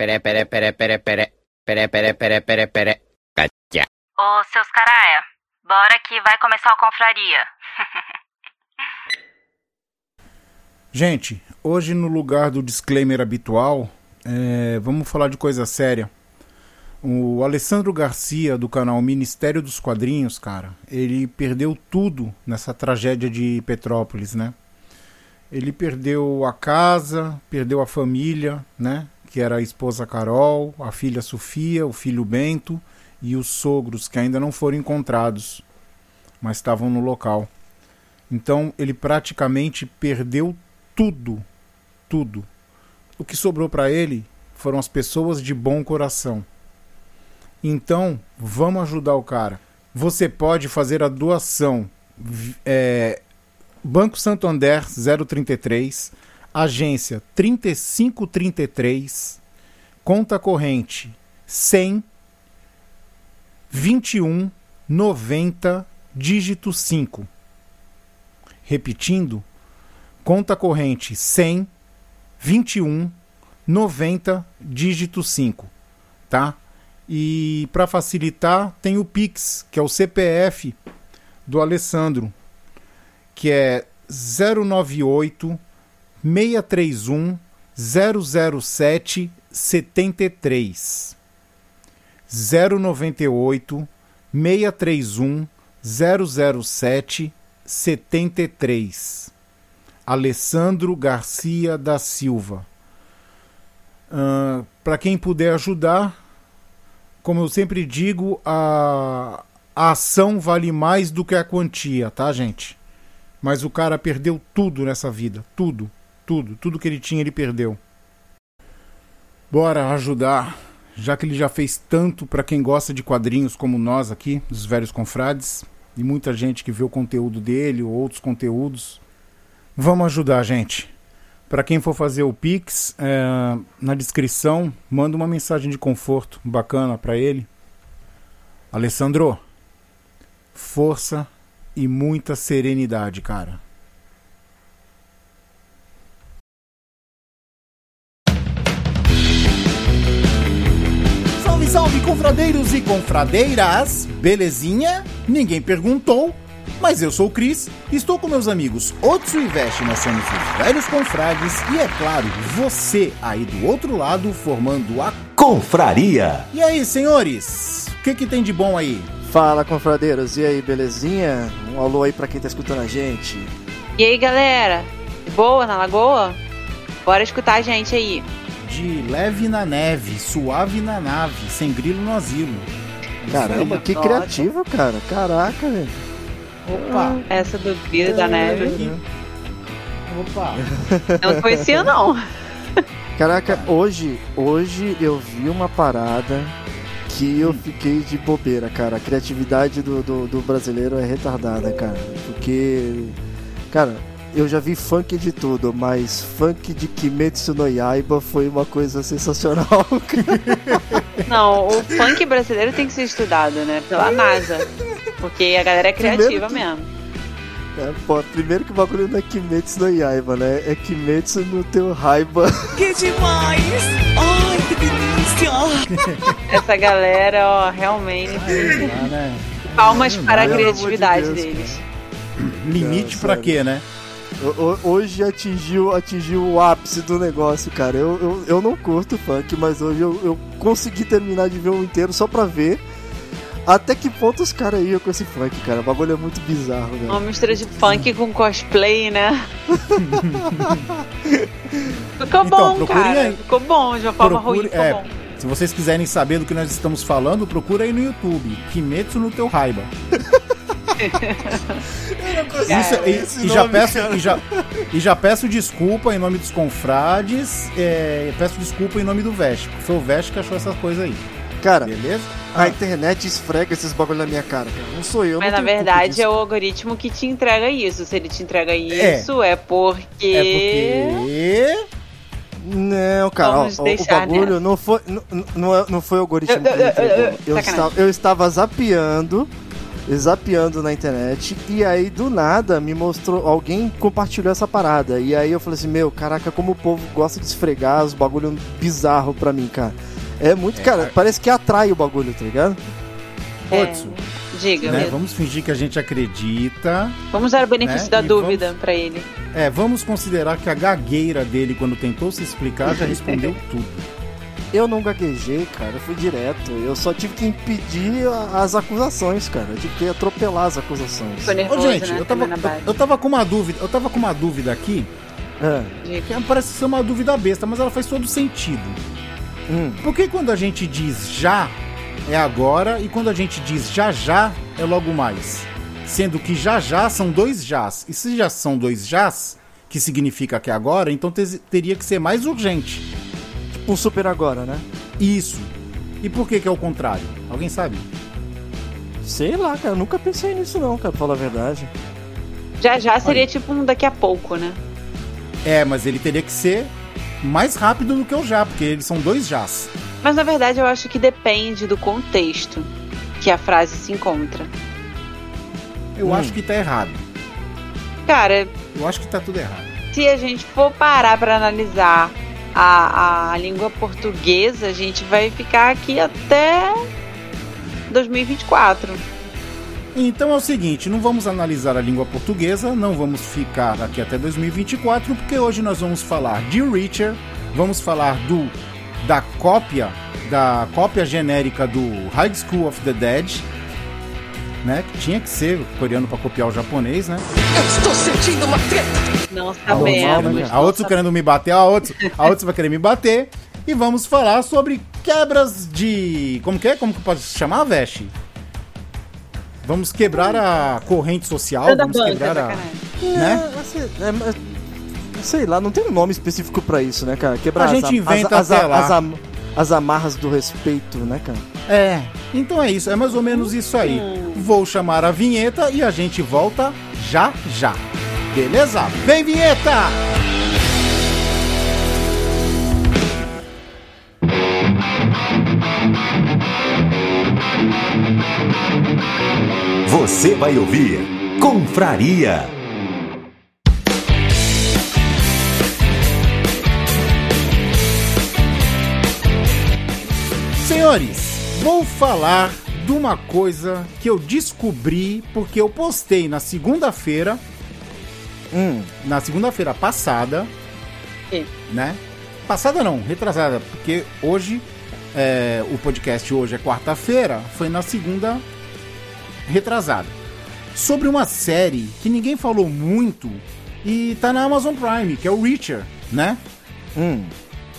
Peré, peré, peré, peré, peré. Peré, peré, peré, peré, peré. Catia. Ô, seus caraia, bora que vai começar a confraria. Gente, hoje no lugar do disclaimer habitual, é, vamos falar de coisa séria. O Alessandro Garcia, do canal Ministério dos Quadrinhos, cara, ele perdeu tudo nessa tragédia de Petrópolis, né? Ele perdeu a casa, perdeu a família, né? Que era a esposa Carol, a filha Sofia, o filho Bento e os sogros que ainda não foram encontrados, mas estavam no local. Então ele praticamente perdeu tudo, tudo. O que sobrou para ele foram as pessoas de bom coração. Então, vamos ajudar o cara. Você pode fazer a doação. É, Banco Santander 033, agência 3533, conta corrente 100 21 90 dígito 5. Repetindo, conta corrente 100 21 90 dígito 5, tá? E para facilitar, tem o Pix, que é o CPF do Alessandro, que é 098 631 007 73. 098 631 007 73. Alessandro Garcia da Silva. Uh, Para quem puder ajudar, como eu sempre digo, a, a ação vale mais do que a quantia, tá, gente? Mas o cara perdeu tudo nessa vida. Tudo. Tudo. Tudo que ele tinha, ele perdeu. Bora ajudar. Já que ele já fez tanto para quem gosta de quadrinhos como nós aqui, dos velhos confrades, e muita gente que vê o conteúdo dele ou outros conteúdos. Vamos ajudar, gente. Para quem for fazer o Pix, é, na descrição, manda uma mensagem de conforto bacana para ele. Alessandro, força e muita serenidade, cara. Salve, confradeiros e confradeiras! Belezinha? Ninguém perguntou, mas eu sou o Cris, estou com meus amigos Otsu e Veste, nós somos os velhos confrades e é claro, você aí do outro lado formando a Confraria. E aí, senhores? O que, que tem de bom aí? Fala, confradeiros, e aí, belezinha? Um alô aí pra quem tá escutando a gente. E aí, galera? Boa na lagoa? Bora escutar a gente aí. De leve na neve, suave na nave, sem grilo no asilo. Caramba, que Nossa. criativo, cara. Caraca, velho. Opa! Essa do Grilo da Neve. Opa! Não conhecia, não. Caraca, hoje, hoje eu vi uma parada que eu fiquei de bobeira, cara. A criatividade do, do, do brasileiro é retardada, cara. Porque, cara, eu já vi funk de tudo, mas funk de Kimetsu no Yaiba foi uma coisa sensacional. Não, o funk brasileiro tem que ser estudado, né? Pela NASA. Porque a galera é criativa que- mesmo. É, pô, primeiro que o bagulho não é Kimetsu no Yaiba, né? É Kimetsu no teu raiva. Que demais! Ai, que delícia! Essa galera, ó, realmente. Ah, né? Palmas para a amor de criatividade Deus, deles. Limite sério. quê, né? Hoje atingiu, atingiu o ápice do negócio, cara. Eu, eu, eu não curto funk, mas hoje eu, eu consegui terminar de ver um inteiro só pra ver até que ponto os caras iam com esse funk, cara. O bagulho é muito bizarro, velho. Uma mistura de funk com cosplay, né? Ficou Então, bom, cara. aí. Ficou bom, de uma forma Procure- ruim, ficou é, bom. Se vocês quiserem saber do que nós estamos falando, procura aí no YouTube. Kimetsu no teu Isso- e- esse e, já peço, cara. e, já, e já peço desculpa em nome dos confrades. É, peço desculpa em nome do porque Foi o Veste que achou essas coisas aí. Cara, Beleza? a internet esfrega esses bagulho na minha cara, cara. Não sou eu, Mas não na verdade é o algoritmo que te entrega isso. Se ele te entrega isso, é, porque. É porque. Não, cara, ó, o deixar bagulho nessa. não foi, não, não, é- não foi o algoritmo que Eu- eu- eu- entregou. eu- estava, eu estava zapeando zapeando na internet e aí do nada me mostrou, alguém compartilhou essa parada. E aí eu falei assim: Meu, caraca, como o povo gosta de esfregar os bagulho bizarro pra mim, cara. É muito, É, cara, cara. parece que atrai o bagulho, tá ligado? Otso, Diga né? Vamos fingir que a gente acredita. Vamos dar o benefício né? da E dúvida pra ele. É, vamos considerar que a gagueira dele, quando tentou se explicar, já respondeu tudo. Eu não gaguejei, cara, eu fui direto. Eu só tive que impedir a- as acusações, cara. Eu tive que atropelar as acusações. Ô, nervoso, gente, né? eu tava, base. eu tava com uma dúvida, eu tava com uma dúvida aqui, Ah, Diga. que parece ser uma dúvida besta, mas ela faz todo sentido. hum. Por que quando a gente diz já é agora e quando a gente diz já já é logo mais? Sendo que já já são dois jás. E se já são dois jás, que significa que é agora, então te- teria que ser mais urgente. Um super agora, né? Isso. E por que que é o contrário? Alguém sabe? Sei lá, cara, eu nunca pensei nisso não, cara, pra falar a verdade. Já já seria tipo um daqui a pouco, né? É, mas ele teria que ser mais rápido do que o já, porque eles são dois jás. Mas na verdade eu acho que depende do contexto que a frase se encontra. Eu Hum. acho que tá errado. Cara, Eu acho que tá tudo errado. se a gente for parar pra analisar a, a língua portuguesa, a gente vai ficar aqui até 2024. Então é o seguinte, não vamos analisar a língua portuguesa, não vamos ficar aqui até 2024, porque hoje nós vamos falar de Reacher, vamos falar do da cópia, da cópia genérica do High School of the Dead, né? Que tinha que ser coreano para copiar o japonês, né? Estou sentindo uma treta. Não Normal, sabemos. né, A outros querendo me bater, a outros, a outros vai querer me bater. E vamos falar sobre quebras de. Como que é? Como que pode se chamar, Veste? Vamos quebrar a corrente social, vamos banca, quebrar a. sacanagem. Né? É, assim, é, sei lá, não tem um nome específico pra isso, né, cara? Quebrar A as gente inventa, as, as, as, am- as amarras do respeito, né, cara? É, então é isso, é mais ou menos isso aí. Vou chamar a vinheta e a gente volta já já. Beleza? Vem vinheta! Você vai ouvir Confraria. Senhores, vou falar de uma coisa que eu descobri porque eu postei na segunda-feira, Hum, na segunda-feira passada, Que? né? Passada não, retrasada, porque hoje é, o podcast hoje é quarta-feira, foi na segunda retrasada. Sobre uma série que ninguém falou muito e tá na Amazon Prime, que é o Reacher, né? hum.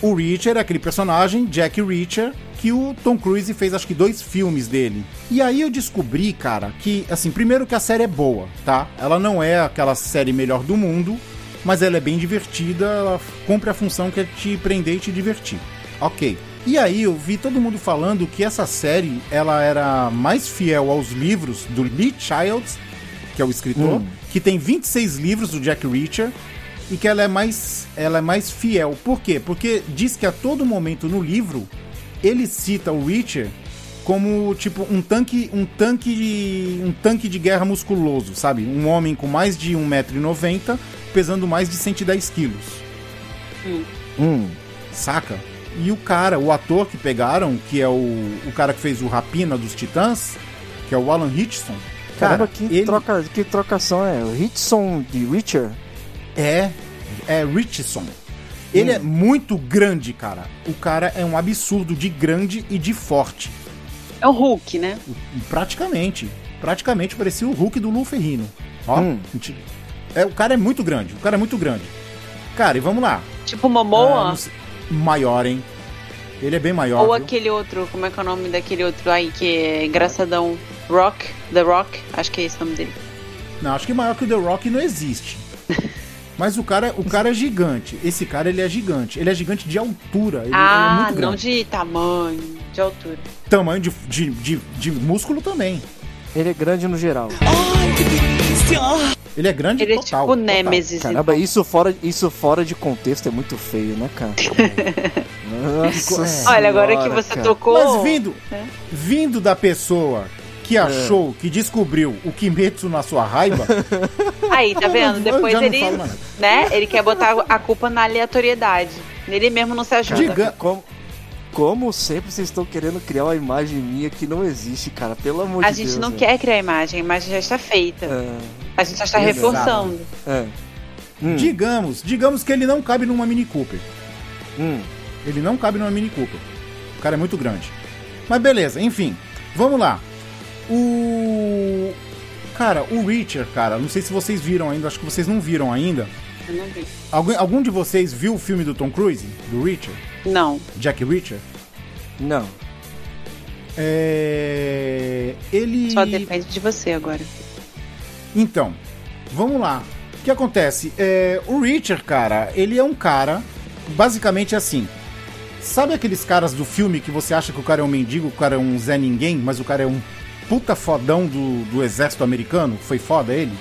O Reacher é aquele personagem, Jack Reacher, que o Tom Cruise fez acho que dois filmes dele. E aí eu descobri, cara, que, assim, primeiro que a série é boa, tá? Ela não é aquela série melhor do mundo, mas ela é bem divertida, ela cumpre a função que é te prender e te divertir. Ok. E aí eu vi todo mundo falando que essa série, ela era mais fiel aos livros do Lee Childs, que é o escritor, Hum. que tem 26 livros do Jack Reacher, e que ela é mais ela é mais fiel. Por quê? Porque diz que a todo momento no livro ele cita o Reacher como tipo um tanque um tanque de, um tanque de guerra musculoso, sabe? Um homem com mais de 1,90m, pesando mais de 110 quilos. Hum. Saca? E o cara, o ator que pegaram, que é o, o cara que fez o Rapina dos Titãs, que é o Alan Hitchson. Cara, Caramba, que, ele troca, que trocação é? O Hitson de Richard? é é Richardson. Ele é muito grande, cara. O cara é um absurdo de grande e de forte. É o Hulk, né? Praticamente. Praticamente parecia o Hulk do Lu Ferrino. Ó, Hum. é, o cara é muito grande. O cara é muito grande. Cara, e vamos lá. Tipo Momoa. não sei- maior, hein? Ele é bem maior. ou viu? aquele outro, como é que é o nome daquele outro aí que é engraçadão? Rock? The Rock? Acho que é esse o nome dele. Não, acho que maior que o The Rock não existe. Mas o cara, o cara é gigante. Esse cara, ele é gigante. Ele é gigante de altura. Ele, ele é ah, não grande. de tamanho, de altura. Tamanho de, de, de, de músculo também. Ele é grande no geral. Ai, que delícia. Ele é grande Ele é total. tipo total. Nemesis. Caramba, isso fora, isso fora de contexto é muito feio, né, cara? Nossa É. Olha, agora que você cara. tocou. Mas vindo, É. vindo da pessoa que achou, que descobriu o Kimetsu na sua raiva, Aí, tá vendo? Depois já ele, né? Ele quer botar a culpa na aleatoriedade. Ele mesmo não se ajuda. Diga- Como, como sempre vocês estão querendo criar uma imagem minha que não existe, cara. Pelo amor A de Deus. gente não velho. quer criar a imagem, a imagem já está feita. É, A gente só está Exato. reforçando. é. Hum, digamos, digamos que ele não cabe numa Mini Cooper. hum. Ele não cabe numa Mini Cooper. O cara é muito grande. Mas beleza, enfim. Vamos lá. O. Cara, o Richard, cara, não sei se vocês viram ainda, acho que vocês não viram ainda. Eu não vi. Alguém, algum de vocês viu o filme do Tom Cruise? Do Richard? Não. Jack Richard? Não. É. Ele. Só depende de você agora. Então, vamos lá. O que acontece? É, o Richard, cara, ele é um cara, basicamente assim. Sabe aqueles caras do filme que você acha que o cara é um mendigo, o cara é um Zé Ninguém, mas o cara é um puta fodão do, do exército americano? Foi foda ele?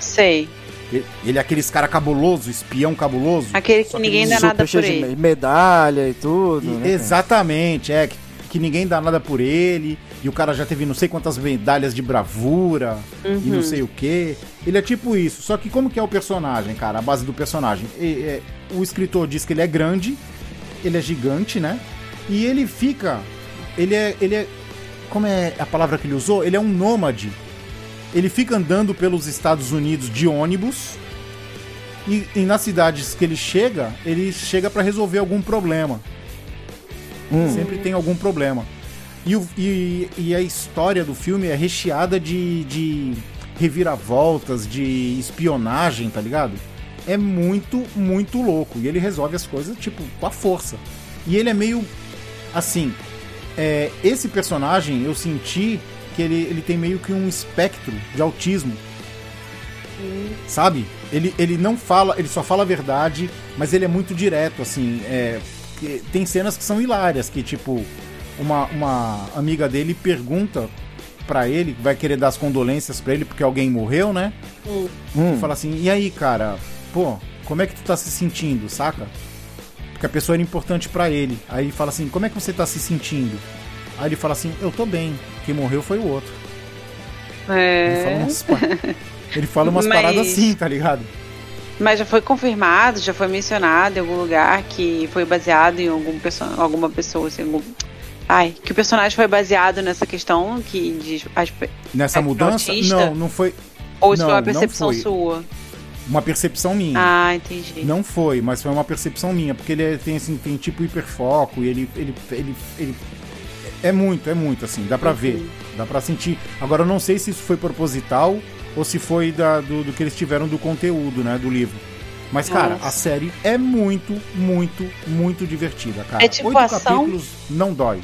Sei. Ele, ele é aqueles cara cabuloso, espião cabuloso. Aquele que ninguém dá nada por ele. me- medalha e tudo. E- né, exatamente, é. Que, que ninguém dá nada por ele. E o cara já teve não sei quantas medalhas de bravura e Uhum. não sei o que. Ele é tipo isso. Só que como que é o personagem, cara? A base do personagem. E- é, o escritor diz que ele é grande, ele é gigante, né? E ele fica. Ele é. Ele é. Como é a palavra que ele usou? Ele é um nômade. Ele fica andando pelos Estados Unidos de ônibus. E, e nas cidades que ele chega, ele chega pra resolver algum problema. Hum. Sempre tem algum problema. E, o- e- e a história do filme é recheada de, de reviravoltas, de espionagem, tá ligado? É muito, muito louco. E ele resolve as coisas, tipo, com a força. E ele é meio. Assim. É, esse personagem, eu senti que ele, ele tem meio que um espectro de autismo. Sabe? Ele, ele não fala, ele só fala a verdade, mas ele é muito direto, assim. É, tem cenas que são hilárias, que tipo, uma, uma amiga dele pergunta pra ele, vai querer dar as condolências pra ele porque alguém morreu, né? Hum. Fala assim, e aí, cara, pô, como é que tu tá se sentindo, saca? Porque a pessoa era importante pra ele. Aí ele fala assim, como é que você tá se sentindo? Aí ele fala assim, eu tô bem, quem morreu foi o outro. Ele fala É. umas, ele fala umas Mas- paradas assim, tá ligado? Mas já foi confirmado, já foi mencionado em algum lugar que foi baseado em algum perso alguma pessoa, assim, algum... Ai, que o personagem foi baseado nessa questão que diz as Nessa É mudança, autista? não, não foi ou isso Não, foi uma percepção sua? Uma percepção minha. Ah, entendi. Não foi, mas foi uma percepção minha, porque ele é- tem assim, tem tipo hiperfoco e ele, ele, ele, ele é muito, é muito assim, dá pra ver, dá pra sentir. Agora eu não sei se isso foi proposital ou se foi da, do, do que eles tiveram do conteúdo, né, do livro. Mas, cara, Nossa. a série é muito, muito, muito divertida, cara. É tipo Oito ação? capítulos não dói.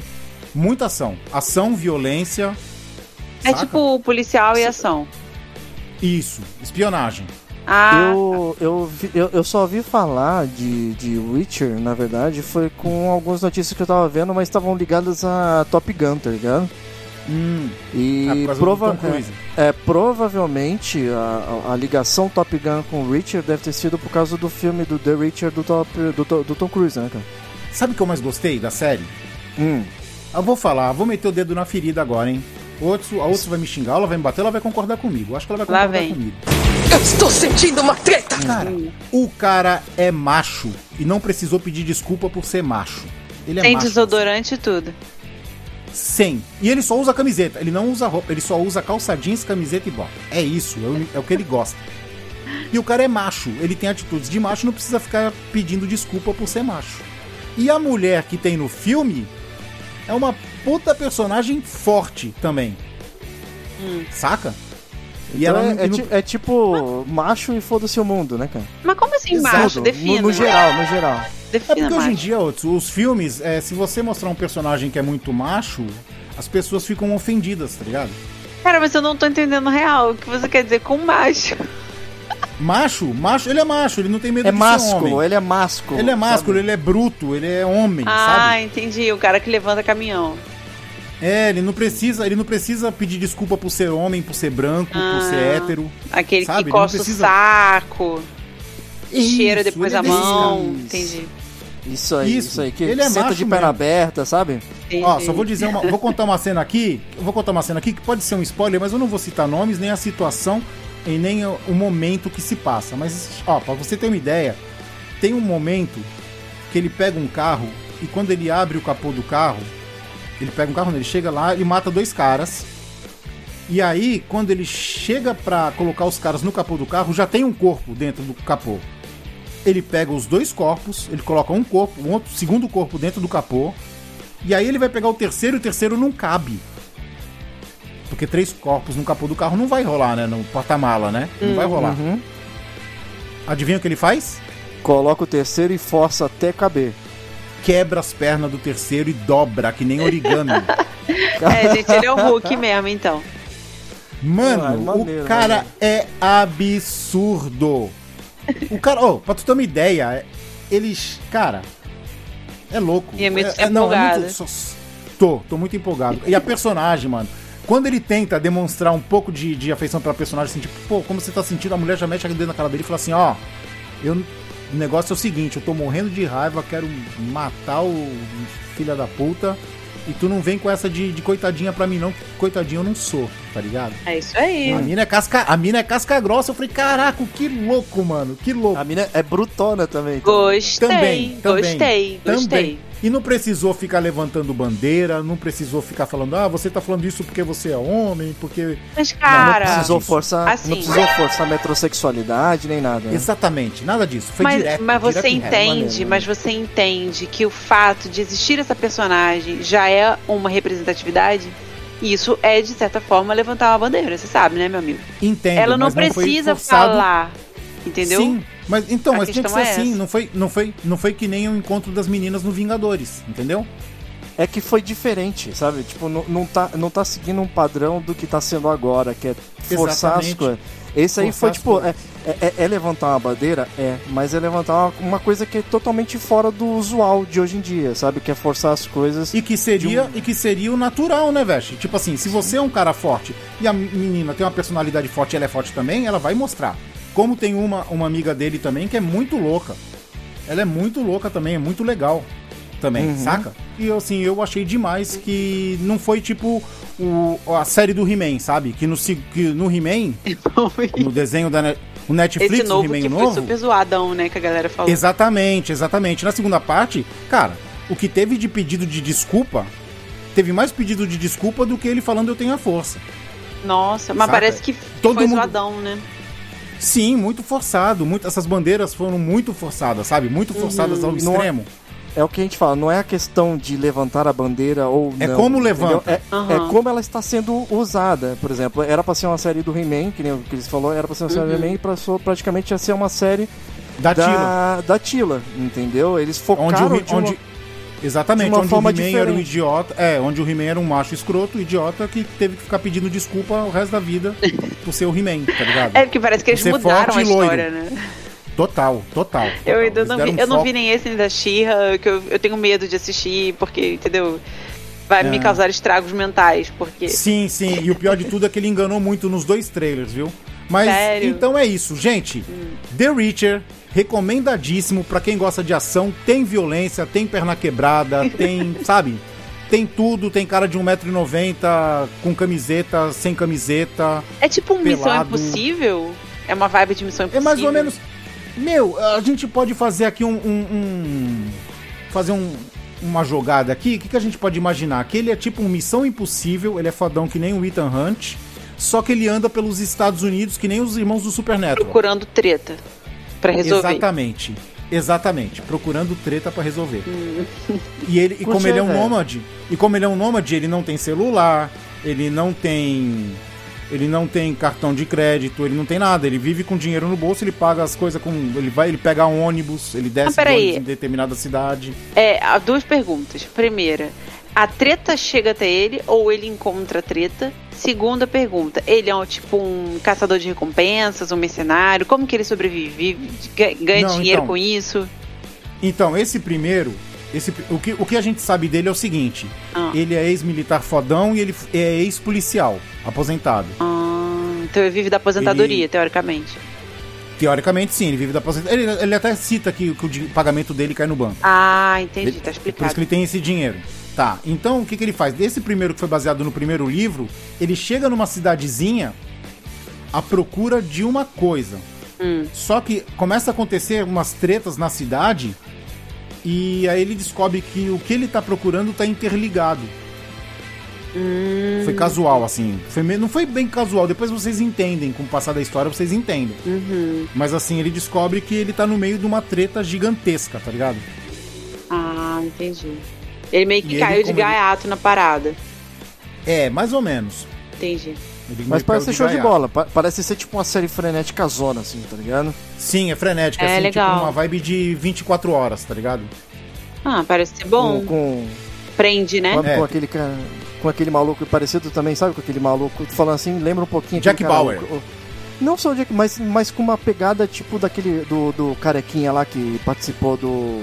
Muita ação. Ação, violência. É saca? tipo policial e ação. Isso, espionagem. Ah, Eu, eu, eu, eu só ouvi falar de, de Witcher, na verdade, foi com algumas notícias que eu tava vendo, mas estavam ligadas a Top Gun, tá ligado? Hum, E ah, prova é, é, provavelmente a, a- a ligação Top Gun com o Richard deve ter sido por causa do filme do The Richard do, Top, do, do Tom Cruise, né, cara? Sabe o que eu mais gostei da série? Hum. Eu vou falar, vou meter o dedo na ferida agora, hein? Outro, a outra vai me xingar, ela vai me bater, ela vai concordar comigo. Eu Acho que ela vai Lá concordar vem. comigo. Eu estou sentindo uma treta! Cara, o cara é macho e não precisou pedir desculpa por ser macho. Ele é tem macho. desodorante e tudo. Sem. E ele só usa camiseta, ele não usa roupa, ele só usa calça jeans, camiseta e bota. É isso, é o, é o que ele gosta. E o cara é macho, ele tem atitudes de macho, não precisa ficar pedindo desculpa por ser macho. E a mulher que tem no filme é uma puta personagem forte também. Saca? E Então ela é, é não- é tipo macho e foda-se o mundo, né, cara? Mas como assim Exato. macho? Defina. No, no geral, no geral. É Defina porque hoje em macho. dia, os, os filmes, é, se você mostrar um personagem que é muito macho, as pessoas ficam ofendidas, tá ligado? Cara, mas eu não tô entendendo real o que você quer dizer com macho. Macho, macho, ele é macho, ele não tem medo É de ser másculo, homem. ele é másculo. Ele é másculo, ele é bruto, ele é homem, Ah, sabe? entendi. O cara que levanta caminhão. É, ele não precisa, ele não precisa pedir desculpa por ser homem, por ser branco, por Ah. ser hétero. Aquele Sabe, que coça precisa- o saco, cheira Isso, depois ele a é desse mão. cara. Entendi. Isso aí, Isso. isso, aí. Que Ele é senta macho de perna mesmo. aberta, sabe? Ó, só vou dizer uma. Vou contar uma cena aqui. eu Vou contar uma cena aqui que pode ser um spoiler, mas eu não vou citar nomes, nem a situação e nem o, momento que se passa. Mas, ó, pra você ter uma ideia, tem um momento que ele pega um carro e quando ele abre o capô do carro, ele pega um carro, ele chega lá e mata dois caras. E aí, quando ele chega pra colocar os caras no capô do carro, já tem um corpo dentro do capô. Ele pega os dois corpos, ele coloca um corpo, um outro segundo corpo dentro do capô. E aí ele vai pegar o terceiro e o terceiro não cabe. Porque três corpos no capô do carro não vai rolar, né? No porta-mala, né? Não vai rolar. Uhum. Adivinha o que ele faz? Coloca o terceiro e força até caber. Quebra as pernas do terceiro e dobra, que nem origami. É, gente, ele é o Hulk mesmo, então. Mano, Ah, é maneiro, o cara maneiro. é absurdo. O cara, ó, pra tu ter uma ideia, eles. Cara, é louco. E é muito não, empolgado. só- tô, tô muito empolgado. E a personagem, mano. Quando ele tenta demonstrar um pouco de, de afeição pela personagem, assim, tipo, pô, como você tá sentindo, a mulher já mete a dedo na cara dele e fala assim, ó, eu. O negócio é o seguinte, eu tô morrendo de raiva, quero matar o filho da puta. E tu não vem com essa de, de coitadinha pra mim, não, que coitadinho eu não sou, tá ligado? É isso aí. A mina é casca, a mina é casca grossa. Eu falei, caraca, que louco, mano. Que louco. A mina é brutona também. então. Gostei, Também, também. gostei, gostei. E não precisou ficar levantando bandeira, não precisou ficar falando, ah, você tá falando isso porque você é homem, porque. Mas, Não cara, precisou forçar, Assim. não precisou forçar metrosexualidade nem nada. né? Exatamente, nada disso. Foi mas, direto. mas você direto reto. entende, maneiro, mas você entende que o fato de existir essa personagem já é uma representatividade? Isso é, de certa forma, levantar uma bandeira, você sabe, né, meu amigo? Entendo, Ela não mas foi precisa falar, entendeu? Sim, mas então, A mas tinha que ser é assim, essa. não foi, não, foi, não foi que nem o encontro das meninas no Vingadores, entendeu? É que foi diferente, sabe? Tipo, não, não, tá, não tá seguindo um padrão do que tá sendo agora, que é forçar as coisas. Esse aí foi tipo, é, é, é levantar uma bandeira? É, mas é levantar uma, uma coisa que é totalmente fora do usual de hoje em dia, sabe? Que é forçar as coisas. E que seria, um- e que seria o natural, né, Veste? Tipo assim, se você é um cara forte e a menina tem uma personalidade forte e ela é forte também, ela vai mostrar. Como tem uma, uma amiga dele também que é muito louca. Ela é muito louca também, é muito legal também, Uhum. saca? E assim, eu achei demais que não foi tipo o, a série do He-Man, sabe? Que no, que no He-Man, no desenho da Net- o Netflix, Esse o novo He-Man que foi novo. super zoadão, né, que a galera falou. Exatamente, exatamente. Na segunda parte, cara, o que teve de pedido de desculpa, teve mais pedido de desculpa do que ele falando eu tenho a força. Nossa, mas Saca? parece que Todo foi mundo- zoadão, né? Sim, muito forçado. Muito, essas bandeiras foram muito forçadas, sabe? Muito forçadas ao Não é- extremo. É o que a gente fala, não é a questão de levantar a bandeira ou É não. como entendeu? levanta. É, Aham. é como ela está sendo usada. Por exemplo, era pra ser uma série do He-Man, que nem o que eles falou, era pra ser uma série do Uhum. He-Man e passou praticamente a ser uma série Da Tila. da, da Tila, entendeu? Eles Onde focaram o, He- de uma- onde, exatamente, de uma onde forma o He-Man era um idiota. É, onde o He-Man era um macho escroto, idiota, que teve que ficar pedindo desculpa o resto da vida por ser o He-Man, tá ligado? É porque parece que eles mudaram forte a loiro. história, né? Total, total. Eu total. ainda Eles não vi, um eu não vi nem esse nem da Xirra, que eu, eu tenho medo de assistir, porque, entendeu? Vai me É. causar estragos mentais, porque. Sim, sim. E o pior de tudo é que ele enganou muito nos dois trailers, viu? Mas Sério? então é isso, gente. The Reacher, recomendadíssimo pra quem gosta de ação. Tem violência, tem perna quebrada, tem, sabe? Tem tudo, tem cara de 1,90m com camiseta, sem camiseta. É tipo um Missão Pelado. Impossível? É uma vibe de Missão É Impossível? mais ou menos. Meu, a gente pode fazer aqui um. um- um- fazer um- uma jogada aqui. O que, que a gente pode imaginar? Que ele é tipo um Missão Impossível, ele é fodão que nem o Ethan Hunt. Só que ele anda pelos Estados Unidos que nem os irmãos do Supernatural. Procurando treta pra resolver. Exatamente. Exatamente. Procurando treta pra resolver. E ele, e como ele é um nômade, e como ele é um nômade, ele não tem celular, ele não tem. Ele não tem cartão de crédito, ele não tem nada, ele vive com dinheiro no bolso, ele paga as coisas com. Ele vai, ele pega um ônibus, ele desce Ah, de peraí. ônibus em determinada cidade. É, há duas perguntas. Primeira, a treta chega até ele ou ele encontra a treta? Segunda pergunta, ele é um, tipo um caçador de recompensas, um mercenário? Como que ele sobrevive? Vive- ga- Ganha Não, dinheiro então. com isso? Então, esse primeiro. Esse, o, que, o que a gente sabe dele é o seguinte: Ah. ele é ex-militar fodão e ele é ex-policial, aposentado. Ah, então ele vive da aposentadoria, Ele- teoricamente. Teoricamente, sim, ele vive da aposentadoria. Ele, ele até cita que, que o pagamento dele cai no banco. Ah, entendi, tá é por isso explicado. que ele tem esse dinheiro. Tá, então o que, que ele faz? Desse primeiro que foi baseado no primeiro livro, ele chega numa cidadezinha à procura de uma coisa. Hum. Só que começa a acontecer umas tretas na cidade e aí ele descobre que o que ele tá procurando tá interligado. Hum. Foi casual, assim. Foi me- não foi bem casual. Depois vocês entendem, com o passar da história, vocês entendem. Uhum. Mas assim, ele descobre que ele tá no meio de uma treta gigantesca, tá ligado? Ah, entendi. Ele meio que E ele, caiu de como ele- gaiato na parada. É, mais ou menos. Entendi. Ele Mas parece ser show de gaiato. bola. Pa- Parece ser tipo uma série frenética zona, assim, tá ligado? Sim, é frenética, É, assim, legal. tipo uma vibe de 24 horas, tá ligado? Ah, parece ser bom. Com, com, Prende, né? com, É. com aquele ca- com aquele maluco parecido também, sabe? Com aquele maluco, falando assim, lembra um pouquinho Jack cara- Bauer. o- o- não só o Jack, mas, mas com uma pegada tipo daquele do, do carequinha lá que participou do,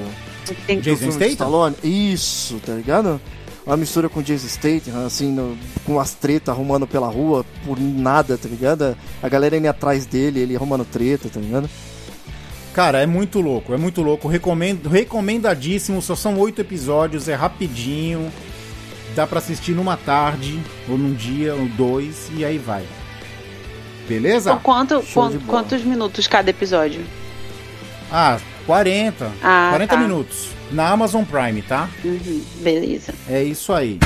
Tem- Jason Statham? Stallone. Isso, tá ligado? Uma mistura com Jason Statham, assim, no- com as tretas arrumando pela rua por nada, tá ligado? A galera indo atrás dele, ele arrumando treta, tá ligado? Cara, é muito louco, é muito louco. Recomendo, recomendadíssimo, só são oito episódios, é rapidinho. Dá pra assistir numa tarde, ou num dia, ou dois, e aí vai. Beleza? Então, quanto, Show de quan- bola. quantos minutos cada episódio? Ah, 40. Ah, 40 tá. minutos. Na Amazon Prime, tá? Uhum, beleza. É isso aí.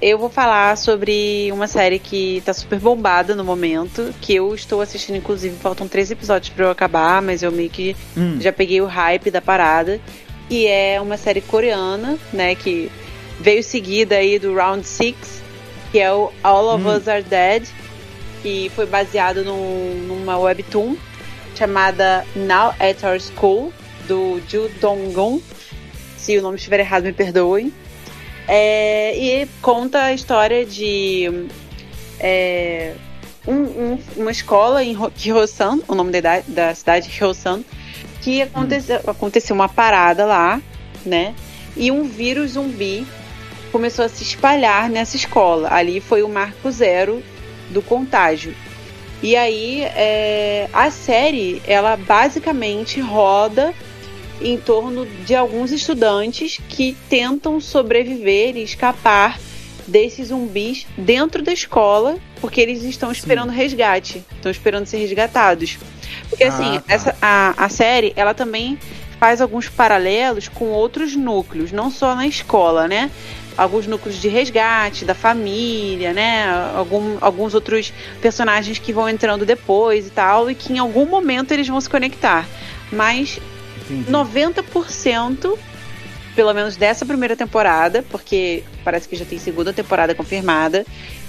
Eu vou falar sobre uma série que tá super bombada no momento, que eu estou assistindo, inclusive, faltam três episódios pra eu acabar, mas eu meio que Hum. já peguei o hype da parada, que é uma série coreana, né, que veio seguida aí do Round Six, que é o All of Hum. Us Are Dead, que foi baseado num- numa webtoon chamada Now at Our School, do Ju Dong-gun. Se o nome estiver errado, me perdoem. É, e conta a história de é, um- um- uma escola em Hyosan, o nome da, da cidade Hyosan, que aconteceu, aconteceu uma parada lá, né? E um vírus zumbi começou a se espalhar nessa escola. Ali foi o marco zero do contágio. E aí é, a série, ela basicamente roda em torno de alguns estudantes que tentam sobreviver e escapar desses zumbis dentro da escola, porque eles estão esperando resgate, estão esperando ser resgatados. Porque Ah, assim, tá. essa, a, a série, ela também faz alguns paralelos com outros núcleos, não só na escola, né? Alguns núcleos de resgate, da família, né? Algum, alguns outros personagens que vão entrando depois e tal, e que em algum momento eles vão se conectar. Mas Entendi. 90%, pelo menos dessa primeira temporada, porque parece que já tem segunda temporada confirmada,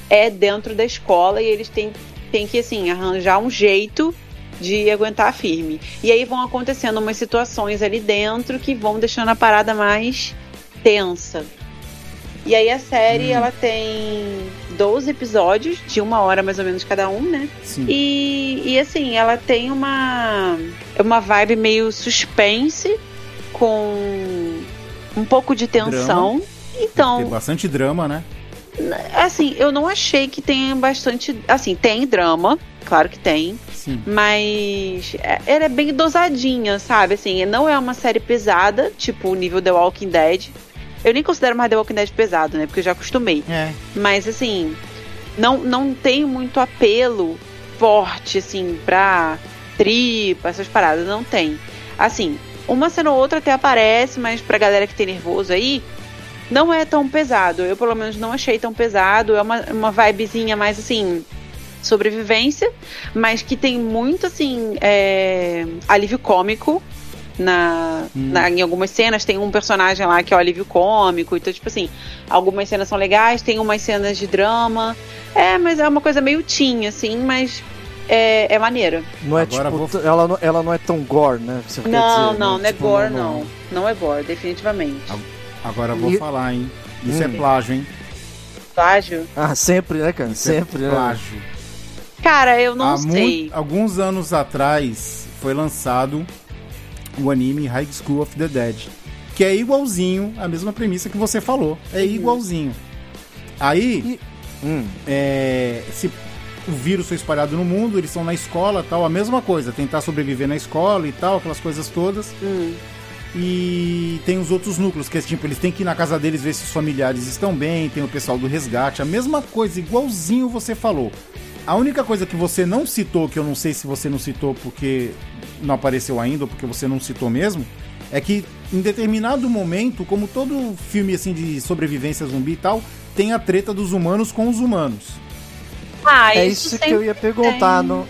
é dentro da escola e eles têm, têm que, assim, arranjar um jeito de aguentar firme. E aí vão acontecendo umas situações ali dentro que vão deixando a parada mais tensa. E aí a série, ela tem 12 episódios, de uma hora mais ou menos cada um, né? Sim. E, e assim, ela tem uma, uma vibe meio suspense, com um pouco de tensão. Tem Então, bastante drama, né? assim, eu não achei que tenha bastante. Assim, tem drama, claro que tem. Sim. Mas ela é bem dosadinha, sabe? Assim, não é uma série pesada, tipo o nível The Walking Dead. Eu nem considero mais The Walking Dead pesado, né? Porque eu já acostumei. É. Mas assim, não, não tem muito apelo forte, assim, pra tripa, essas paradas. Não tem. Assim, uma cena ou outra até aparece, mas pra galera que tem nervoso aí, não é tão pesado. Eu, pelo menos, não achei tão pesado. É uma, uma vibezinha mais assim. Sobrevivência, mas que tem muito assim. é, alívio cômico na, na- em algumas cenas tem um personagem lá que é o alívio cômico, então, tipo assim, algumas cenas são legais, tem umas cenas de drama. É, mas é uma coisa meio teen, assim, mas é, é maneira. Não é Agora tipo, vou- ela, não, ela não é tão gore, né? você Não, dizer, não, né? não é Tipo, gore, não. Não é gore, definitivamente. Agora eu vou E- falar, hein? Isso é Hum. plágio, hein? Plágio? Ah, sempre, né, cara? Isso é sempre, né? plágio. Cara, eu não Há sei. alguns anos atrás foi lançado o anime High School of the Dead, que é igualzinho a mesma premissa que você falou. É igualzinho. Aí, Hum, é, se o vírus foi espalhado no mundo, eles estão na escola tal, a mesma coisa, tentar sobreviver na escola e tal, aquelas coisas todas. Hum. E tem os outros núcleos, que é tipo, eles têm que ir na casa deles ver se os familiares estão bem, tem o pessoal do resgate, a mesma coisa, igualzinho você falou. A única coisa que você não citou, que eu não sei se você não citou porque não apareceu ainda ou porque você não citou mesmo, é que em determinado momento, como todo filme assim de sobrevivência zumbi e tal, tem a treta dos humanos com os humanos. Ah, É isso, isso que eu ia perguntar. tem. Não,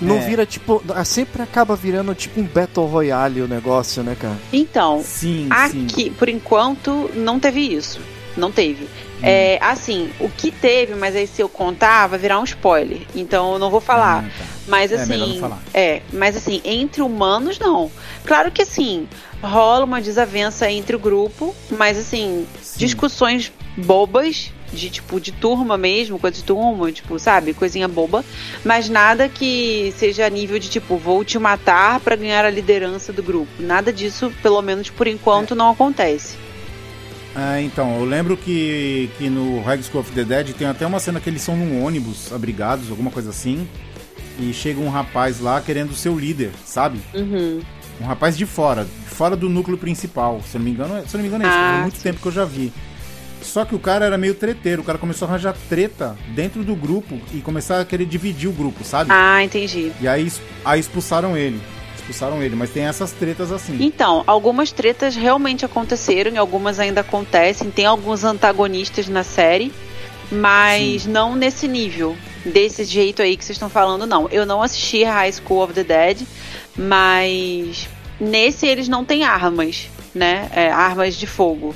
não É. vira tipo. Sempre acaba virando tipo um Battle Royale o negócio, né, cara? Então, Sim, sim. aqui, por enquanto, não teve isso. Não teve. É, assim, o que teve, mas aí se eu contar, vai virar um spoiler. Então eu não vou falar. Ah, tá. Mas É, assim, falar. é, mas assim, entre humanos não. Claro que assim, rola uma desavença entre o grupo, mas assim, Sim. discussões bobas de tipo de turma mesmo, coisa de turma, tipo, sabe, coisinha boba, mas nada que seja a nível de tipo, vou te matar pra ganhar a liderança do grupo. Nada disso, pelo menos por enquanto, não acontece. Ah, então, eu lembro que, que no High School of the Dead tem até uma cena que eles são num ônibus abrigados, alguma coisa assim. E chega um rapaz lá querendo ser o líder, sabe? Uhum. Um rapaz de fora, de fora do núcleo principal. Se eu não me engano, é- se não me engano é isso, Ah, muito sim. tempo que eu já vi. Só que o cara era meio treteiro, o cara começou a arranjar treta dentro do grupo e começar a querer dividir o grupo, sabe? Ah, entendi. E aí, aí expulsaram ele. Expulsaram ele, mas tem essas tretas assim. Então, algumas tretas realmente aconteceram e algumas ainda acontecem. Tem alguns antagonistas na série, mas não nesse nível, desse jeito aí que vocês estão falando, não. Eu não assisti High School of the Dead, mas nesse eles não têm armas, né? É, armas de fogo.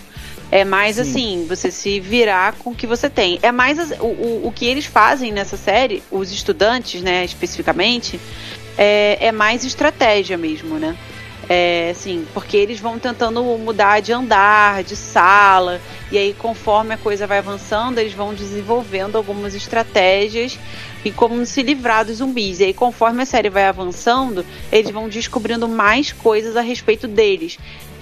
É mais Sim. assim, você se virar com o que você tem. É mais o, o, o que eles fazem nessa série, os estudantes, né, especificamente, é, é mais estratégia mesmo, né? É, assim, porque eles vão tentando mudar de andar, de sala, e aí conforme a coisa vai avançando, eles vão desenvolvendo algumas estratégias e como se livrar dos zumbis. E aí conforme a série vai avançando, eles vão descobrindo mais coisas a respeito deles.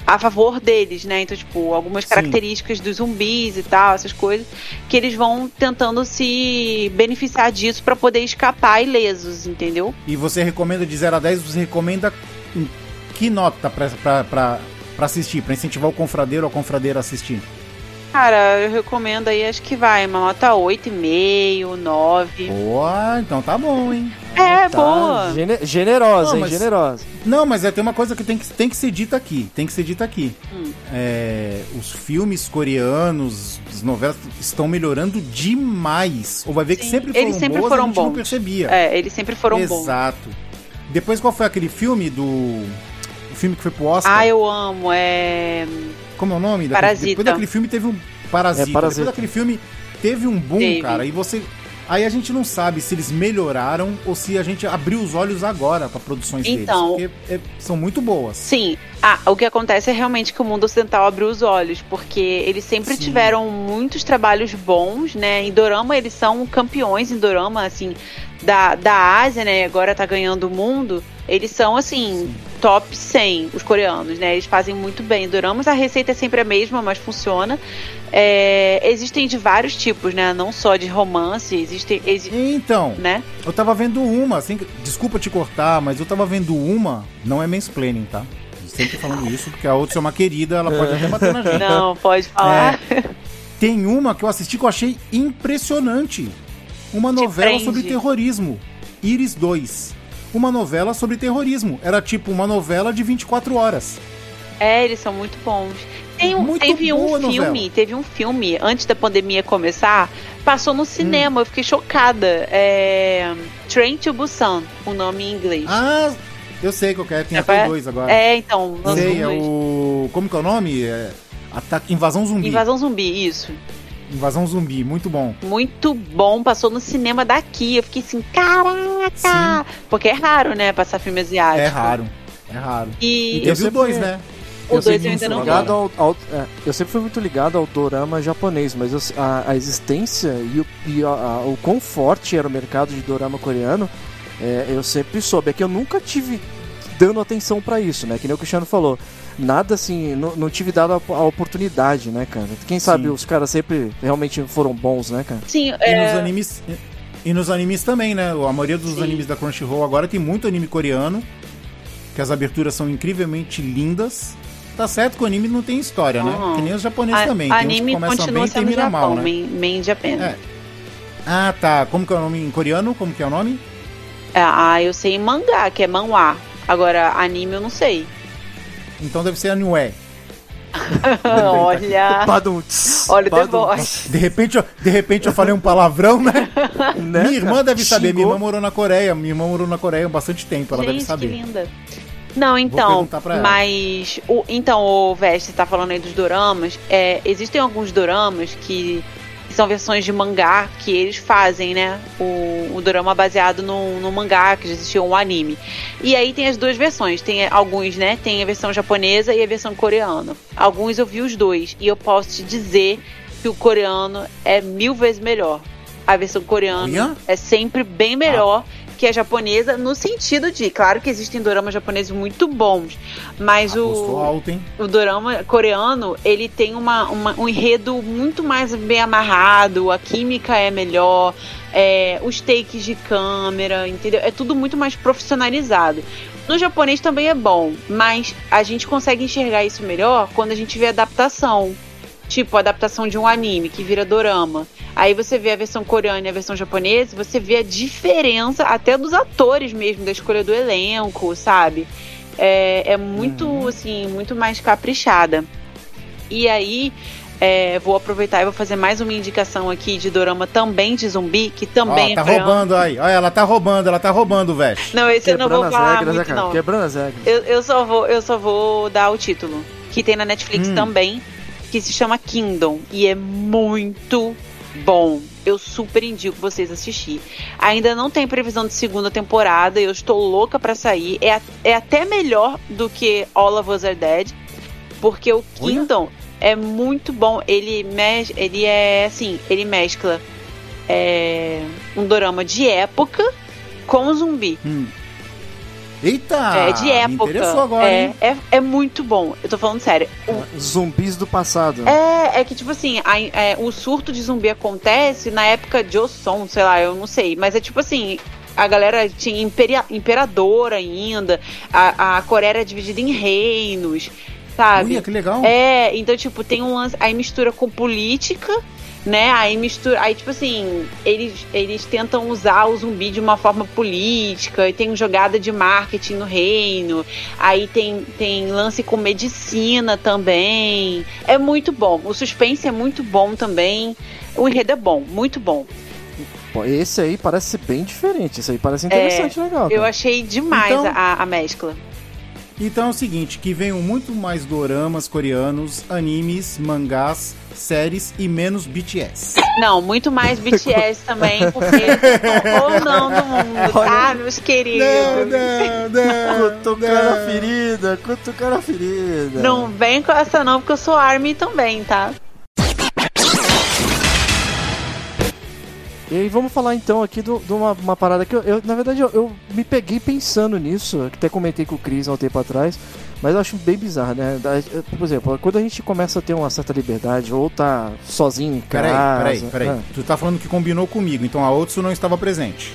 A favor deles, né? Então, tipo, algumas Sim. características dos zumbis e tal, essas coisas, que eles vão tentando se beneficiar disso pra poder escapar ilesos, entendeu? E você recomenda de 0 a 10, você recomenda que nota pra assistir? Pra incentivar o confradeiro ou a confradeira a assistir? Cara, eu recomendo aí, acho que vai, uma nota 8,5, 9. Boa, então tá bom, hein? É, Tá, boa. gene- generosa, Não, hein? mas- Generosa. Não, mas é, tem uma coisa que tem, que tem que ser dita aqui. Tem que ser dita aqui. Hum. É, os filmes coreanos, as novelas, estão melhorando demais. Ou vai ver que Sim, sempre foram eles sempre boas, foram a gente não bons. percebia. É, eles sempre foram bons. Exato. Depois, qual foi aquele filme do... O filme que foi pro Oscar? Ah, eu amo. É. Como é o nome? Parasita. Depois daquele filme teve um Parasita. É, Parasita. Depois daquele filme teve um boom, Teve. cara. E você. Aí a gente não sabe se eles melhoraram ou se a gente abriu os olhos agora para produções Então- deles. Porque é- são muito boas. Sim. Ah, o que acontece é realmente que o mundo ocidental abriu os olhos, porque eles sempre Sim. tiveram muitos trabalhos bons, né? Em Dorama, eles são campeões em Dorama, assim, da, da Ásia, né? Agora tá ganhando o mundo. Eles são, assim, top 100, os coreanos, né? Eles fazem muito bem doramas. A receita é sempre a mesma, mas funciona. É, existem de vários tipos, né? Não só de romance, existem, exi- Então, né? eu tava vendo uma, assim, desculpa te cortar, mas eu tava vendo uma, não é mansplaining, tá? Sempre falando isso, porque a outra é uma querida, ela pode até bater na gente. Não, pode falar. Tem uma que eu assisti que eu achei impressionante. Uma novela prende. sobre terrorismo. Iris 2. Uma novela sobre terrorismo. Era tipo uma novela de 24 horas. É, eles são muito bons. Tem um- Muito teve um filme, novela. teve um filme antes da pandemia começar, passou no cinema, eu fiquei chocada. É Train to Busan, o nome em inglês. Ah, eu sei qual que é. Tem É, até é? 2 agora. É, então, sei, é dois. o. Como que é o nome? É... Ataque... Invasão Zumbi. Invasão Zumbi, isso. Invasão Zumbi, muito bom. Muito bom, passou no cinema daqui. Eu fiquei assim, caraca! Porque é raro, né, passar filme asiático. É raro. É raro. E, E teve o 2, né? o eu sempre 2 eu ainda fui não vi. ligado ao, ao- é, eu sempre fui muito ligado ao dorama japonês, mas eu- a, a existência e, o, e a- a- o quão forte era o mercado de dorama coreano, é, eu sempre soube. É que eu nunca tive dando atenção pra isso, né? Que nem o Cristiano falou. Nada assim, não, não tive dado a, a oportunidade, né, cara? Quem sabe Sim. os caras sempre realmente foram bons, né, cara? Sim, E é, nos animes. E nos animes também, né? A maioria dos Sim. animes da Crunchyroll agora tem muito anime coreano, que as aberturas são incrivelmente lindas. Tá certo que o anime não tem história, né? Uhum. Que nem os japoneses A- também. Tem uns que anime começam continua bem e sendo termina Japão, mal, né? main, main Japan. É. Ah, tá. Como que é o nome em coreano? Como que é o nome? É, ah, eu sei em mangá, que é manhwa. Agora, anime eu não sei. Então deve ser Anue. Olha. Badum, Olha o Voice. De repente, eu, de repente eu falei um palavrão, né? né, Minha irmã deve saber. Minha irmã morou na Coreia. Minha irmã morou na Coreia há bastante tempo. Ela deve Gente, que saber. linda. Não, então, perguntar pra ela. mas. O, então, o Veste tá falando aí dos doramas. É, existem alguns doramas que, que são versões de mangá que eles fazem, né? O, o dorama baseado no, no mangá, que já existiu um anime. E aí tem as duas versões. Tem alguns, né? Tem a versão japonesa e a versão coreana. Alguns eu vi os dois. E eu posso te dizer que o coreano é mil vezes melhor. A versão coreana Olha. é sempre bem melhor que a japonesa, no sentido de, claro que existem doramas japoneses muito bons, mas Apostou o, alto, o dorama coreano, ele tem uma, uma- um enredo muito mais bem amarrado, a química é melhor, é, os takes de câmera, entendeu? É tudo muito mais profissionalizado. No japonês também é bom, mas a gente consegue enxergar isso melhor quando a gente vê adaptação. Tipo, a adaptação de um anime que vira dorama. Aí você vê a versão coreana e a versão japonesa, você vê a diferença até dos atores mesmo, da escolha do elenco, sabe? É, é muito, assim, muito mais caprichada. E aí, é, vou aproveitar e vou fazer mais uma indicação aqui de dorama também de zumbi, que também Ó, tá é roubando aí. Olha, ela tá roubando, ela tá roubando, velho. Não, esse eu não Quebrando vou falar regras, né, muito, cara? não. Quebrando as regras. Eu, eu só vou, eu só vou dar o título, que tem na Netflix Hum. também, que se chama Kingdom e é muito bom. Eu super indico vocês assistir. Ainda não tem previsão de segunda temporada, eu estou louca pra sair. É, é até melhor do que All of Us Are Dead, porque o Olha. Kingdom é muito bom. Ele mes ele é assim, ele mescla é, um dorama de época com zumbi. Hum. Eita! é de Me época. interessou agora, é, é, é muito bom. Eu tô falando sério. O- Zumbis do passado. é, é que, tipo assim, a- é, o surto de zumbi acontece na época de Osson, sei lá, eu não sei. Mas é tipo assim. A galera tinha imperia- imperador ainda. A, a Coreia era dividida em reinos, sabe? Olha, que legal. É, então, tipo, tem um lance. Aí mistura com política, né? Aí mistura. Aí, tipo assim, eles, eles tentam usar o zumbi de uma forma política, e tem jogada de marketing no reino. Aí tem, tem lance com medicina também. É muito bom. O suspense é muito bom também. O enredo é bom, muito bom. Esse aí parece ser bem diferente. Esse aí parece interessante, legal. Eu achei demais Então- a, a mescla. Então é o seguinte, que venham muito mais doramas coreanos, animes, mangás, séries e menos BTS. Não, muito mais BTS também, porque ou não do mundo, tá, meus queridos? não, não. Cutucando a ferida, cutucando a ferida. Não vem com essa não, porque eu sou Army também, tá? E aí vamos falar então aqui de uma, uma parada que eu, eu- na verdade, eu, eu me peguei pensando nisso, que até comentei com o Cris há um tempo atrás, mas eu acho bem bizarro, né? Por exemplo, quando a gente começa a ter uma certa liberdade, ou tá sozinho em Peraí, casa... peraí, peraí. Ah. Tu tá falando que combinou comigo, então a Otsu não estava presente.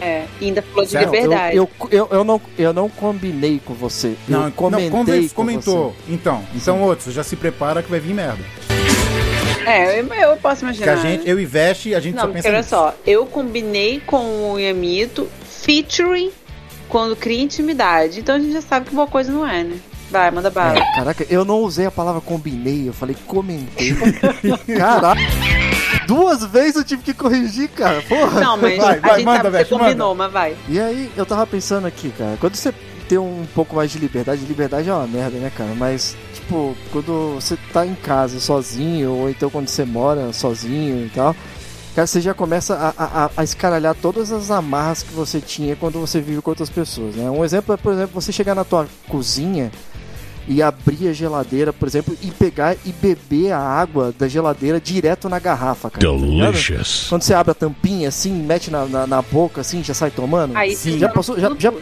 É, ainda falou de Certo, liberdade. Eu, eu, eu, eu não, eu não combinei com você. Não, eu comentei não, conven- com comentou. você. Então, então Otsu, já se prepara que vai vir merda. É, eu, eu posso imaginar. a gente, eu e Veste, a gente Não, só pensa olha nisso. só, eu combinei com o Yamito featuring quando cria intimidade. Então a gente já sabe que boa coisa não é, né? Vai, manda bala. É, caraca, eu não usei a palavra combinei, eu falei comentei. Caraca. Duas vezes eu tive que corrigir, cara. Porra. Não, mas Vai, a vai, gente manda, sabe que você combinou, mas vai. E aí, eu tava pensando aqui, cara, quando você tem um pouco mais de liberdade, liberdade é uma merda, né, cara? Mas, tipo, quando você tá em casa sozinho, ou então quando você mora sozinho e tal, cara, você já começa a, a, a escaralhar todas as amarras que você tinha quando você vive com outras pessoas, né? Um exemplo é, por exemplo, você chegar na tua cozinha e abrir a geladeira, por exemplo, e pegar e beber a água da geladeira direto na garrafa, cara. tá? Delicious. Quando você abre a tampinha assim, mete na, na, na boca assim, já sai tomando. Aí Sim. Já tá passou- no já- já-.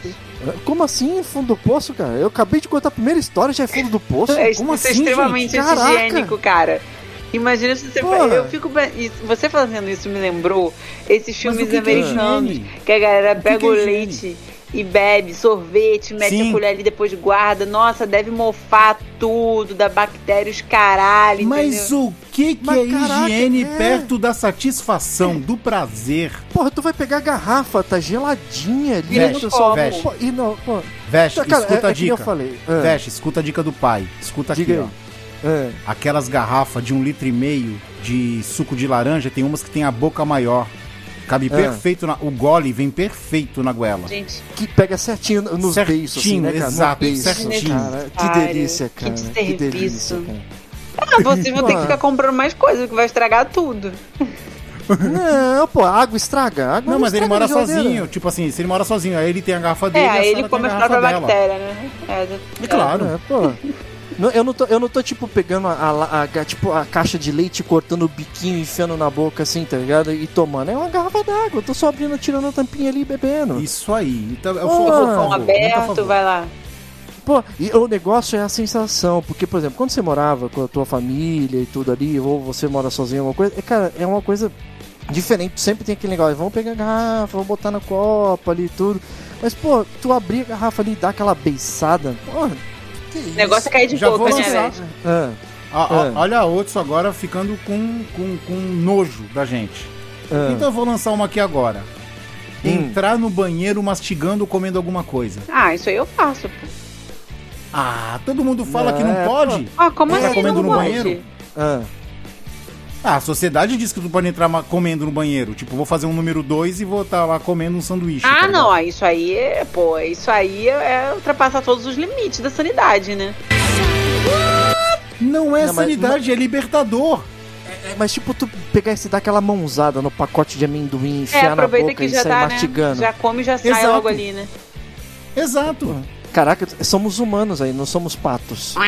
Como assim, fundo do poço, cara? Eu acabei de contar a primeira história, já é fundo do poço? É, Como isso assim, é extremamente gente? Higiênico, cara. Imagina se você. Porra. Eu fico. Você fazendo isso me lembrou esses filmes que que é americanos que a galera que pega que é o leite e bebe sorvete, mete Sim. a colher ali depois guarda. Nossa, deve mofar tudo, da bactéria, os caralho. Mas entendeu? o que, que Mas é caraca, higiene é. perto da satisfação, do prazer? Porra, tu vai pegar a garrafa, tá geladinha ali. Veste, no veste. Pô, E não, pô. Veste, Tá, cara, escuta é, a é nem eu dica. falei. Ah, Veste, escuta a dica do pai. Escuta aqui, Diga ó. aí. ah. Aquelas garrafas de um litro e meio de suco de laranja, tem umas que tem a boca maior. Cabe Ah. perfeito na. O gole vem perfeito na goela. Gente, Que pega certinho nos Certinho, beiços, assim, né, cara? exato, beiço, certinho. Cara, que delícia, que cara. Que, desserviço. delícia, cara. ah, vocês vão ter que ficar comprando mais coisas, que vai estragar tudo. Não, pô, água estraga. Água Não, mas ele mora sozinho. Tipo assim, se ele mora sozinho, aí ele tem a garrafa dele. É, e a aí ele come a própria dela. bactéria, né? É, É claro. É, pô. Não, eu, não tô, eu não tô, tipo, pegando a, a- a- tipo, a caixa de leite, cortando o biquinho, enfiando na boca, assim, tá ligado? E tomando. É uma garrafa d'água. Eu tô só abrindo, tirando a tampinha ali e bebendo. Isso aí. Então, eu Ah. Um favor, aberto, vai lá. Pô, e o negócio é a sensação, porque, por exemplo, quando você morava com a tua família e tudo ali, ou você mora sozinho, alguma coisa, é, cara, é uma coisa diferente. Sempre tem aquele negócio, vamos pegar a garrafa, vamos botar na copa ali e tudo. Mas, pô, tu abrir a garrafa ali e dar aquela beiçada, pô, que O negócio é cair de Já boca, né, velho? Ah, Ah, ah, É. Olha a Otso agora ficando com, com, com nojo da gente. ah. Então eu vou lançar uma aqui agora. Hum. Entrar no banheiro mastigando ou comendo alguma coisa. Ah, isso aí eu faço, pô. Ah, todo mundo fala que não É, pode? Ah, como Tá assim comendo não no pode? banheiro? ah. Ah, a sociedade diz que tu pode entrar comendo no banheiro. Tipo, vou fazer um número 2 e vou estar lá comendo um sanduíche. tá Ah, ligado? não, isso aí é, pô, isso aí é ultrapassar todos os limites da sanidade, né? Não é Não, mas- sanidade, é libertador. É, mas tipo, tu pegar e dar aquela mãozada no pacote de amendoim, É, enfiar na aproveita boca que e já sair tá, mastigando. né? Já come e já sai Exato. logo ali, né? Exato. Caraca, somos humanos aí, não somos patos.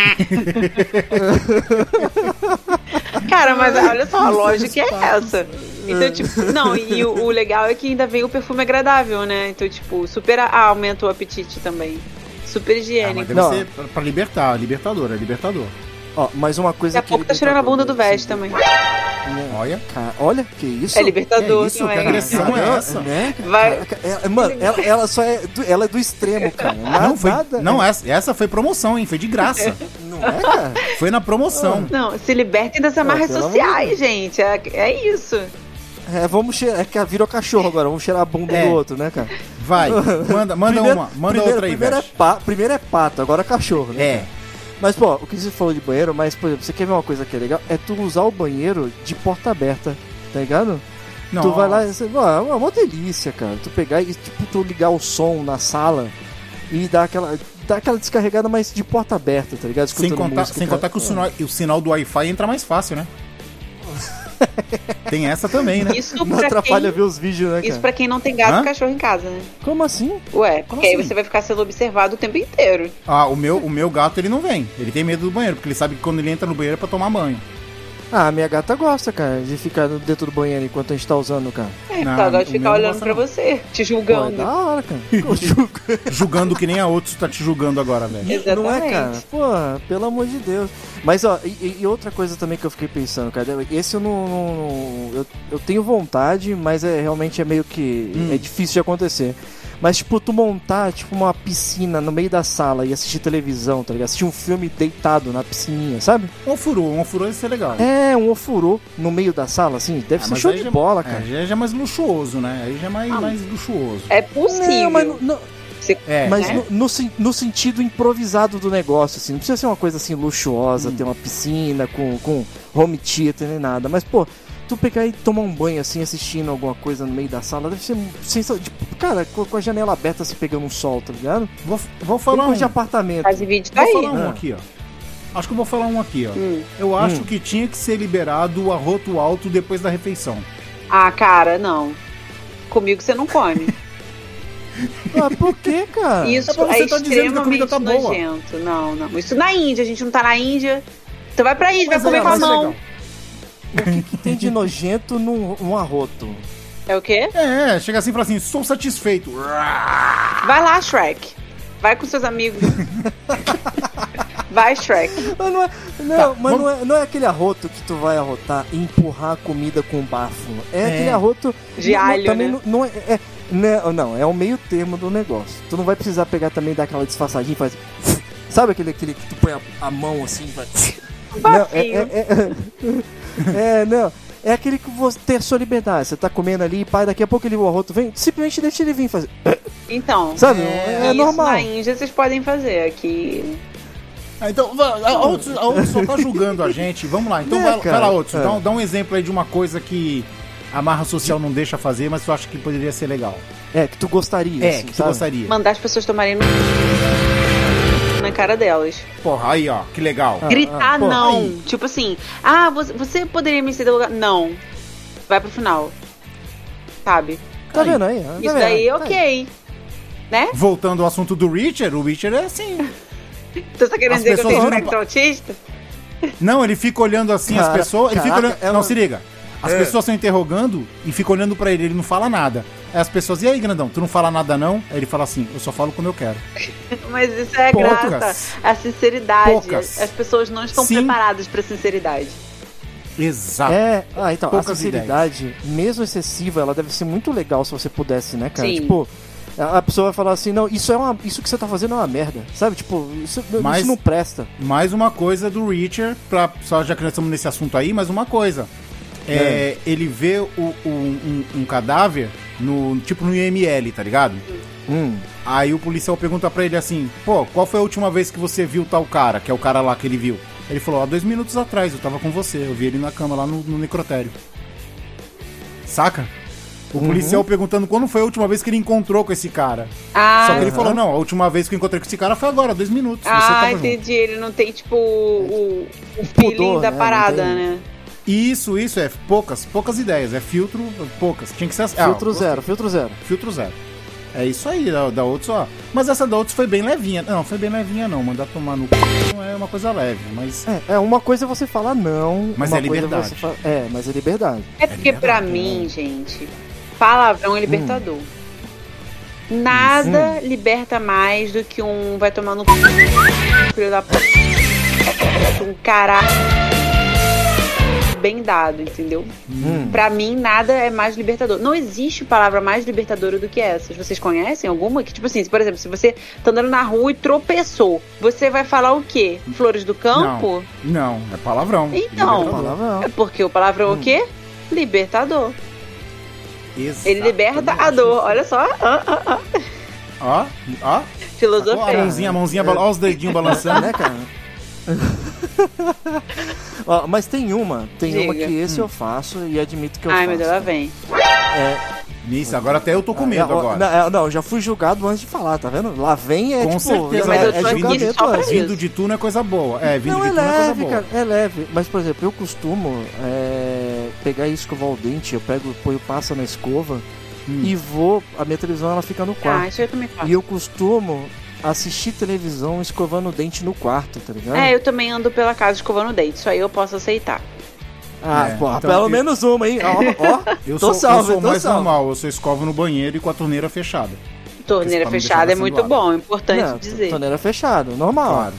Cara, mas olha só, a lógica é essa. Então, tipo, não, e o, o legal é que ainda vem o perfume agradável, né? Então, tipo, super a- aumenta o apetite também. Super Ah, mas higiênico. deve Não. ser pra- pra libertar, libertador, é libertador. Ó, mais uma coisa Daqui a pouco tá tirando a bunda do veste também. Olha. Cara, olha, que isso? É libertador É isso, que também. agressão é essa? Né? Vai. Ela- mano, ela, ela só é do, ela é do extremo, cara. Nada, Não, foi, nada- não essa, essa foi promoção, hein? Foi de graça. não é, cara? Foi na promoção. Não, se libertem das amarras sociais, gente. É, é isso. É, vamos cheirar, é que virou cachorro agora, vamos cheirar a bunda É. do outro, né, cara? Vai, manda, manda Primeiro- uma, manda primeiro, outra aí, primeiro é, pa, primeiro é pato, agora é cachorro, né? É. Mas, pô, o que você falou de banheiro, mas, por exemplo, você quer ver uma coisa que é legal? É tu usar o banheiro de porta aberta, tá ligado? Tu vai lá e você, ó, é uma, uma delícia, cara. Tu pegar e, tipo, tu ligar o som na sala e dar aquela, dar aquela descarregada, mas de porta aberta, tá ligado? Sem Escutando contar, música, sem cara. contar que o sinal, o sinal do Wi-Fi entra mais fácil, né? Tem essa também, né? Isso Não atrapalha quem, ver os vídeos, né, cara? isso pra quem não tem gato Hã? e cachorro em casa, né? Como assim? Ué, porque aí assim? você vai ficar sendo observado o tempo inteiro. Ah, o meu, o meu gato ele não vem. Ele tem medo do banheiro, porque ele sabe que quando ele entra no banheiro é pra tomar banho. Ah, minha gata gosta, cara, de ficar dentro do banheiro enquanto a gente tá usando, cara. É, Não, então agora o de ficar olhando gosta, pra você, te Pô, é julgando. da hora, cara. Julgando que nem a outros tá te julgando agora, velho. Exatamente. Não é, cara? Pô, pelo amor de Deus. Mas, ó, e, e outra coisa também que eu fiquei pensando, cara, esse eu não. não- não- eu, eu tenho vontade, mas é realmente é meio que. Hum. É difícil de acontecer. Mas, tipo, tu montar, tipo, uma piscina no meio da sala e assistir televisão, tá ligado? Assistir um filme deitado na piscininha, sabe? Um ofurô, um ofurô ia ser legal. É, um ofurô no meio da sala, assim, deve Ah, ser show de já- bola, É, cara. já, já é mais luxuoso, né? Aí já é mais, Ah. mais luxuoso. É possível. Não, mas no- no- É, Mas né? no, no no sentido improvisado do negócio, assim, não precisa ser uma coisa assim luxuosa, Hum. ter uma piscina com, com home theater nem nada, mas pô, tu pegar e tomar um banho assim, assistindo alguma coisa no meio da sala, deve ser sensacional. Tipo, cara, com, a janela aberta se pegando um sol, tá ligado? vou, vou falar um. de apartamento. Faz vídeo tá Vou aí. falar um Ah. aqui, ó. Acho que eu vou falar um aqui, ó. Hum. Eu acho Hum. que tinha que ser liberado o arroto alto depois da refeição. Ah, cara, não. Comigo você não come. Ah, por quê, cara? Isso É você é tá dizendo que a comida extremamente tá boa. nojento. Não, não. Isso na Índia, a gente não tá na Índia. Tu vai pra Índia, Mas vai é, comer com a é mão. legal. O que tem de nojento num, num arroto? É o quê? É, chega assim e fala assim, estou satisfeito. Vai lá, Shrek. Vai com seus amigos. Vai, Shrek. Mas não é, não, Tá, mas vamos- não, é, não é aquele arroto que tu vai arrotar e empurrar a comida com bafo. É, É. aquele arroto. De não- alho, também né? não, não é, é- Não, não, é o meio termo do negócio. Tu não vai precisar pegar também daquela disfarçadinha e faz. Sabe aquele, aquele que tu põe a, a mão assim e faz. Não, é, é, é, é, não. É aquele que você tem a sua liberdade. Você tá comendo ali, pai, daqui a pouco ele o arroto vem, simplesmente deixa ele vir fazer. Então, Sabe? É, É, isso normal. na Índia vocês podem fazer aqui. Ah, então, a Outros, a Outros só tá julgando a gente. Vamos lá, então É, vai, cara. vai lá. É. Dá, um- dá um exemplo aí de uma coisa que a marra social não deixa fazer, mas tu acha que poderia ser legal. É, que tu gostaria. É, assim, que tu sabe? gostaria. Mandar as pessoas tomarem no... na cara delas. Porra, aí ó, que legal. Ah, Gritar ah, pô, não. aí. Tipo assim, ah, você, você poderia me ceder lugar? Não. Vai pro final. Sabe? Tá Aí. vendo aí? Tá Isso vendo? daí, Tá aí. ok. Né? Voltando ao assunto do Richard, o Richard é assim. Você tá querendo As dizer que eu tenho não- espectro autista? Não, ele fica olhando assim as Cara, pessoas. Ele fica caraca, olhando. é Não, se liga. As É. pessoas estão interrogando e fica olhando pra ele, ele não fala nada. Aí as pessoas, e aí, grandão, tu não fala nada não? Aí ele fala assim, eu só falo quando eu quero. Mas isso é Poucas. graça. A sinceridade. Poucas. As pessoas não estão Sim. preparadas pra sinceridade. Exato. É, ah, então, a Poucas sinceridade, mesmo excessiva, ela deve ser muito legal se você pudesse, né, cara? Sim. Tipo, a a pessoa vai falar assim, não, isso é uma. Isso que você tá fazendo é uma merda. Sabe? Tipo, isso, Mas- isso não presta. Mais uma coisa do Richard, pra, só já que nós estamos nesse assunto aí, mais uma coisa. É, Ele vê o- o- um, um cadáver no tipo no IML, tá ligado? Hum. Aí o policial pergunta pra ele assim: pô, qual foi a última vez que você viu tal cara, que é o cara lá que ele viu? Ele falou: há dois minutos atrás, eu tava com você, eu vi ele na cama lá no, no necrotério. Saca? O policial perguntando quando foi a última vez que ele encontrou com esse cara. Ah, Só que ele falou: não, a última vez que eu encontrei com esse cara foi agora, dois minutos. você ah junto." entendi. Ele não tem, tipo, o, o feeling pudor, da né? parada, né? Isso, isso, é poucas, poucas ideias. É filtro, poucas. Tinha que ser assim. Ah, Filtro gostei. zero, filtro zero. Filtro zero. É isso aí, da, da Outros, ó. Mas essa da Outros foi bem levinha. Não, foi bem levinha não. Mandar tomar no c... não é uma coisa leve, mas. É, é uma coisa é você falar não. Mas uma é liberdade. fala- é, mas é liberdade. É porque pra liberdade, mim, gente, palavrão é libertador. Nada liberta mais do que um vai tomar no c... filho da p... um caralho bem dado, entendeu? Hum. Pra mim, nada é mais libertador. Não existe palavra mais libertadora do que essas. Vocês conhecem alguma? Que, tipo assim, por exemplo, se você tá andando na rua e tropeçou, você vai falar o quê? Flores do campo? Não, é palavrão. Então. Palavrão. É porque o palavrão é o quê? Libertador. Ele Exatamente. liberta a dor. Olha só. Ah, ah, ah. Ó, ó. Ó, Filosofia. a mãozinha, a mãozinha, bala- ó os dedinhos balançando. né, cara? Ó, mas tem uma, tem uma Diga. que esse eu faço e admito que eu Ai, faço. meu Deus, lá vem. Isso, agora até eu tô com medo É, ó, agora. Não, é, não, já fui julgado antes de falar, tá vendo? Lá vem é Com tipo, certeza, é, é julgamento só pra. Vindo de tu não é coisa boa. É, vindo Não, de é tu não é coisa leve, boa. cara, é leve. Mas, por exemplo, eu costumo é, pegar e escovar o dente, eu pego, ponho passa na escova Hum. e vou, a minha televisão ela fica no Ah, quarto. isso eu também faço. E eu costumo assistir televisão escovando o dente no quarto, tá ligado? É, eu também ando pela casa escovando o dente. Isso aí eu posso aceitar. Ah, É, porra, então pelo eu- menos uma, hein? Ó, ó. Eu Tô sou, salvo, eu sou tô mais salvo. normal, eu sou escovo no banheiro e com a torneira fechada. Torneira não fechada é muito bom, é importante Não, dizer. torneira fechada, normal. Claro.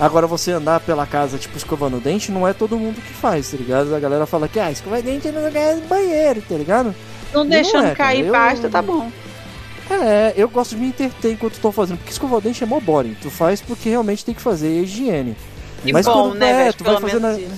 Agora você andar pela casa, tipo, escovando o dente, não é todo mundo que faz, tá ligado? A galera fala que, ah, escovar dente no lugar do banheiro, tá ligado? Não Não deixando é, cara, cair eu- pasta, tá bom. É, eu gosto de me entreter enquanto tô fazendo, porque escovar o dente é mó boring. Tu faz porque realmente tem que fazer é higiene. Que Mas bom, quando- né, é, tu vai na- isso.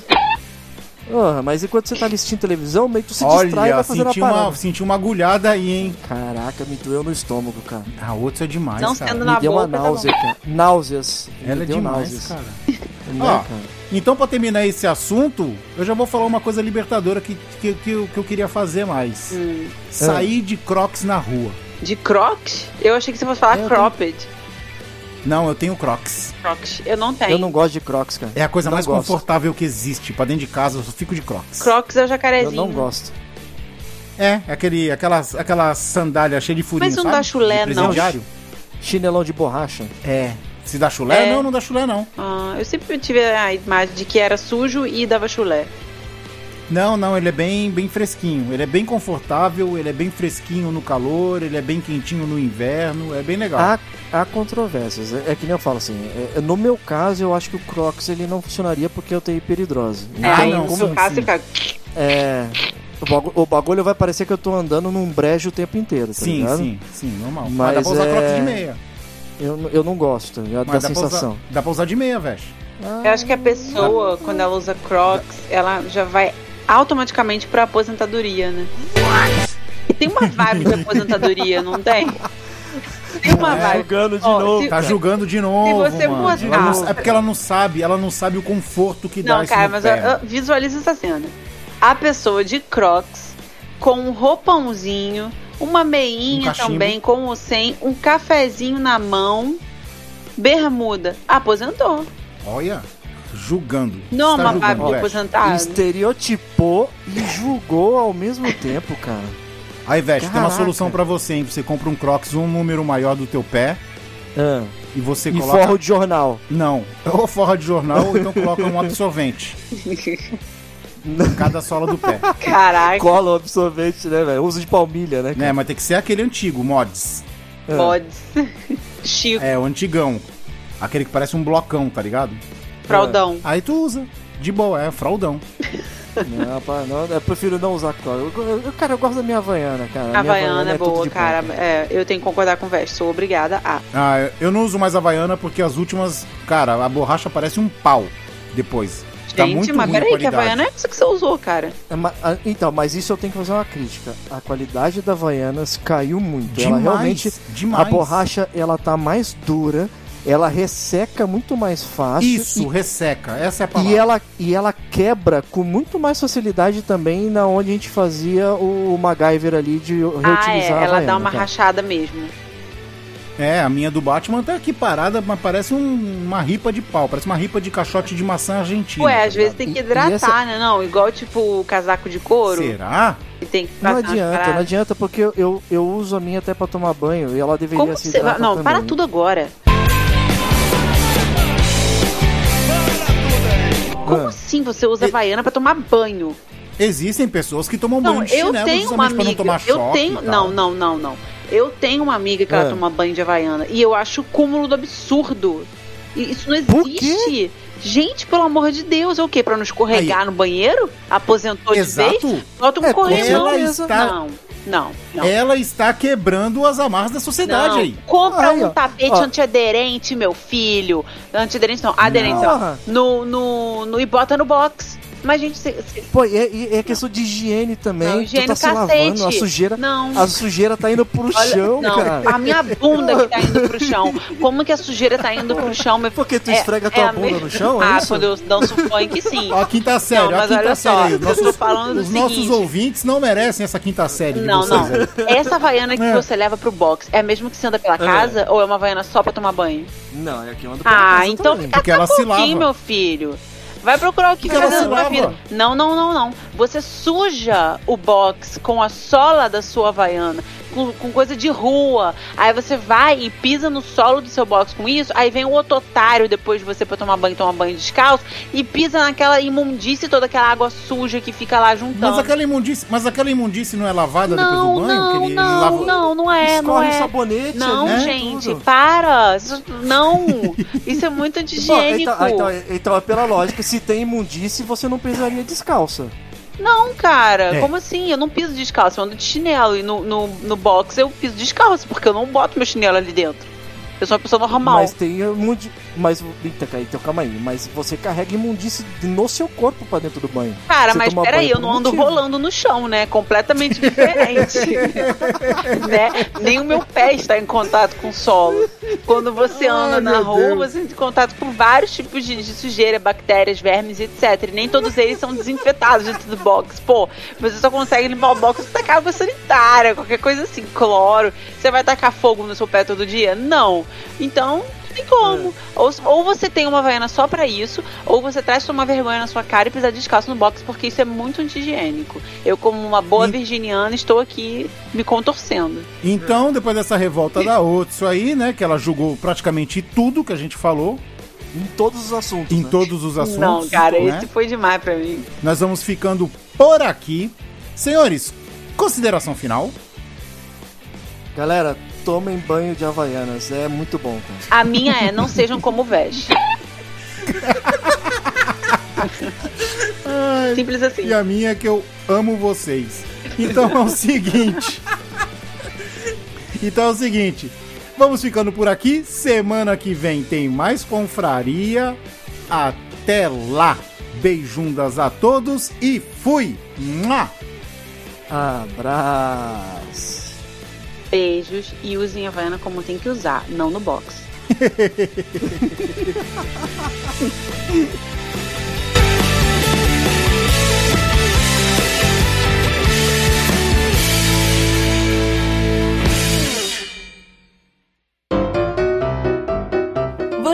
Porra, mas enquanto você tá assistindo televisão, meio que tu se distrai e Olha, vai fazendo a senti parada. uma, senti uma agulhada aí, hein? Caraca, me doeu no estômago, cara. A outra é demais, Não cara. sendo Me na deu uma boca, tá náusea, cara. Náuseas. Ela me é deu demais, náuseas. cara. Né, Ó, cara? Então, pra terminar esse assunto, eu já vou falar uma coisa libertadora que, que, que, eu, que eu queria fazer mais. Hum. Sair de crocs na rua. De crocs? Eu achei que você fosse falar É, eu cropped. Não, eu tenho crocs. Crocs. Eu não tenho. Eu não gosto de crocs, cara. É a coisa Não mais gosto. confortável que existe. Pra dentro de casa, eu só fico de crocs. Crocs é o Eu jacarezinho. não gosto. É, aquele, aquelas, aquelas sandálias cheias de furinho, Mas não sabe? dá chulé, De não. Chinelão de borracha. É. Se dá chulé? É. Não, não dá chulé, não. Ah, eu sempre tive a imagem de que era sujo e dava chulé. Não, não, ele é bem, bem fresquinho. Ele é bem confortável, ele é bem fresquinho no calor, ele é bem quentinho no inverno, é bem legal. Ah, há controvérsias. É, é que nem eu falo assim, é- é- no meu caso eu acho que o Crocs ele não funcionaria porque eu tenho hiperidrose. É, Ah, aí não, no sim, seu caso fica. É. O bagulho, o bagulho vai parecer que eu tô andando num brejo o tempo inteiro, tá Sim, ligado? sim, sim, normal. Mas, Mas dá pra usar é- crocs de meia. Eu, eu não gosto tá ligado? Mas da dá pra, usar, sensação. dá pra usar de meia, velho. Eu acho que a pessoa, quando ela usa Crocs, ela já vai automaticamente pra aposentadoria, né? E tem uma vibe de aposentadoria, não tem? Tem uma É, vibe. julgando de Ó, novo. se- Tá julgando de novo, você mano. botar- não- é porque ela não sabe, ela não sabe o conforto que dá Não, isso cara, no mas pé. ó, ó, visualiza essa cena. A pessoa de Crocs, com um roupãozinho, uma Um meinha cachimbo. também, com ou sem, um cafezinho na mão, bermuda. Aposentou. Olha, julgando. Não é vibe julgando, de velho. aposentado. Estereotipou e julgou ao mesmo tempo, cara. Aí, Veste, tem uma solução pra você, hein? Você compra um Crocs um número maior do teu pé Ah, e você e coloca... forro de jornal. Não, ou forra de jornal ou então coloca um absorvente. em cada sola do pé. Caraca, Cola o absorvente, né, velho? Uso de palmilha, né? Né, mas tem que ser aquele antigo, mods. Ah. pode. Chico, É, o antigão. Aquele que parece um blocão, tá ligado? Fraudão. Aí tu usa. De boa, é fraldão. Não, pá, não, eu prefiro não usar cola. Eu, eu- cara, eu gosto da minha Havaiana, cara. A minha Havaiana é tudo boa, cara. É, eu tenho que concordar com o Veste. Sou obrigada a. Ah, eu não uso mais Havaiana porque as últimas. Cara, a borracha parece um pau depois. Tá Gente, muito mas peraí, que a. Havaiana é isso que você usou, cara. É, ma- ah, Então, mas isso eu tenho que fazer uma crítica. A qualidade da Havaianas caiu muito. Demais, ela realmente. demais. A borracha, ela tá mais dura. Ela resseca muito mais fácil. Isso, e- resseca. Essa é a palavra. E ela, e ela quebra com muito mais facilidade também na onde a gente fazia o MacGyver ali de reutilizar Ah, é. a Ela Havaiana, dá uma cara. rachada mesmo. É, a minha do Batman tá aqui parada, mas parece um- uma ripa de pau. Parece uma ripa de caixote de maçã argentina. Ué, tá às vezes ligado? tem que hidratar, essa- né? Não, igual tipo o casaco de couro. Será? Tem que Não adianta, não adianta, porque eu, eu, uso a minha até pra tomar banho e ela deveria Como se você hidratar Não, para também. tudo agora. Como Ah. assim você usa Havaiana pra tomar banho? Existem pessoas que tomam banho Não, de eu chinelo tenho uma pra não amiga. tomar Eu tenho. Não, não, não, não. Eu tenho uma amiga que ela Ah. toma banho de Havaiana. E eu acho o cúmulo do absurdo. Isso não Por quê? Gente, pelo amor de Deus, é o quê? Pra não escorregar no banheiro? Aposentou de vez? Exato. Bota um É, corrimão. ela está- Não, não, não. Ela está quebrando as amarras da sociedade Não. aí. Compra Aí, um ó. tapete Ó. antiaderente, meu filho. Antiaderente não, aderente. Porra. No, no, no, e bota no box. Mas, gente, cê, cê- Pô, e é, e é questão de higiene também. Não, tu higiene tá se cacete. lavando, a sujeira, não. a sujeira tá indo pro Olha, chão, não, cara. a minha bunda que tá indo pro chão. Como que a sujeira tá indo pro chão? Meu... Porque tu É- esfrega tua a bunda me- no chão, é ah, isso? quando eu danço funk, sim. Ó, a quinta série, Não, ó, a mas quinta olha série só, aí. eu Nossos, tô falando do os nossos seguinte. ouvintes não merecem essa quinta série Não, vocês não. aí. Essa havaiana que É. você leva pro box é a mesma que você anda pela casa ou é uma havaiana só pra tomar banho? Não, é aqui eu ando pela Ah, casa então também. fica Porque ela se lava. meu filho. Vai procurar o que fazer na sua vida. Não, não, não, não. Você suja o box com a sola da sua havaiana, com, com coisa de rua. Aí você vai e pisa no solo do seu box com isso. Aí vem o outro otário depois de você pra tomar banho, tomar banho descalço e pisa naquela imundície toda aquela água suja que fica lá juntando. Mas aquela imundície, mas aquela imundície não é lavada não, depois do banho? não, ele não, lava... não, não é, não Escorre é. o sabonete Não, ali, gente, tudo. para! Isso- Não! Isso é muito Bom, anti-higiênico. então, então, então, pela lógica, se tem imundície, você não pisaria descalça. Não, cara, É. como assim? Eu não piso descalço, eu ando de chinelo. E no, no, no box eu piso descalço, porque eu não boto meu chinelo ali dentro. Eu sou uma pessoa normal. Mas tem imundi... Mas, eita, então calma aí. Mas você carrega imundície no seu corpo pra dentro do banho. Cara, Você mas peraí, eu não ando motivo. rolando no chão, né? Completamente diferente. né? Nem o meu pé está em contato com o solo. Quando você anda Ai, na rua, Deus. você entra em contato com vários tipos de, de sujeira, bactérias, vermes, etc. E nem todos eles são desinfetados dentro do box. Pô, você só consegue limpar o box se tacar água sanitária, qualquer coisa assim, cloro. Você vai tacar fogo no seu pé todo dia? Não. Então, tem como. Ou, ou você tem uma vaiana só pra isso, ou você traz uma vergonha na sua cara e precisa descalço no box, porque isso é muito anti-higiênico. Eu, como uma boa E- virginiana, estou aqui me contorcendo. Então, depois dessa revolta da Otsu aí, né, que ela julgou praticamente tudo que a gente falou, Em todos os assuntos. em né? todos os assuntos, não, cara, né? esse foi demais pra mim. Nós vamos ficando por aqui. Senhores, consideração final. Galera, tomem banho de Havaianas. É muito bom, cara. A minha é não sejam como veste. Simples assim. E a minha é que eu amo vocês. Então é o seguinte. Então é o seguinte. Vamos ficando por aqui. Semana que vem tem mais confraria. Até lá. Beijundas a todos e fui! Mua! Abraço. Beijos e usem a Havaiana como tem que usar, não no box.